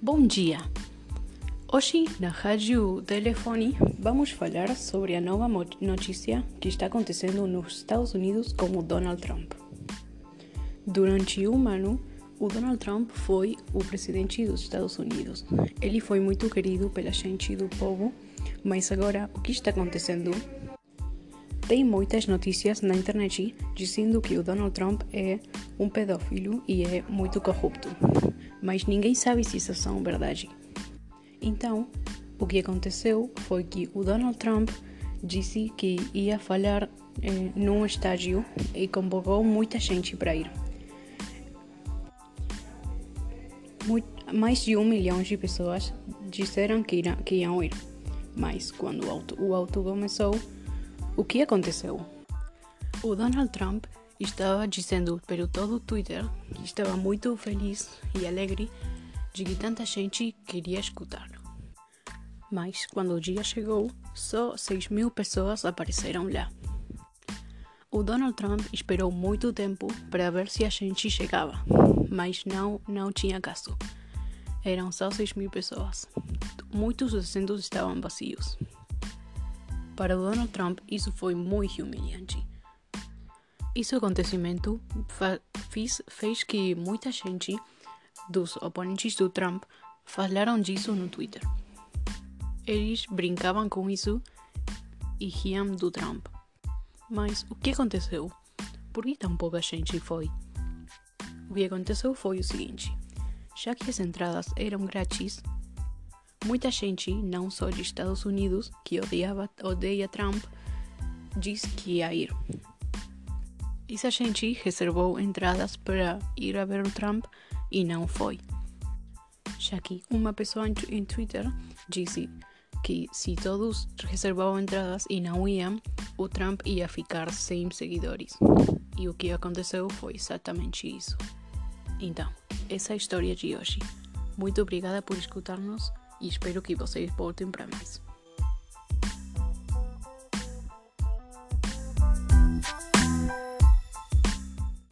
Bom dia! Hoje, na Rádio Telefone, vamos falar sobre a nova notícia que está acontecendo nos Estados Unidos com o Donald Trump. Durante um ano, o Donald Trump foi o presidente dos Estados Unidos. Ele foi muito querido pela gente do povo, mas agora o que está acontecendo? Tem muitas notícias na internet dizendo que o Donald Trump é um pedófilo e é muito corrupto, mas ninguém sabe se isso são verdade. Então, o que aconteceu foi que o Donald Trump disse que ia falar eh, num estádio e convocou muita gente para ir. mais de um milhão de pessoas disseram que, ira, que iam ir, mas quando o auto, o auto começou, o que aconteceu? O Donald Trump estava dizendo pelo todo o Twitter que estava muito feliz e alegre de que tanta gente queria escutá-lo. Mas quando o dia chegou, só 6 mil pessoas apareceram lá. O Donald Trump esperou muito tempo para ver se a gente chegava, mas não, não tinha caso. Eram só 6 mil pessoas. Muitos assentos estavam vazios. Para Donald Trump, isso foi muito humilhante. Esse acontecimento fez, fez que muita gente dos oponentes do Trump falaram disso no Twitter. Eles brincavam com isso e riam do Trump. Mas o que aconteceu? Por que tão pouca gente foi? O que aconteceu foi o seguinte: já que as entradas eram grátis, Muita gente, não só de Estados Unidos, que odiava, odeia Trump, diz que ia ir. Essa gente reservou entradas para ir a ver o Trump e não foi. Já que uma pessoa em Twitter disse que se todos reservavam entradas e não iam, o Trump ia ficar sem seguidores. E o que aconteceu foi exatamente isso. Então, essa é a história de hoje. Muito obrigada por escutar-nos e espero que vocês voltem para mais.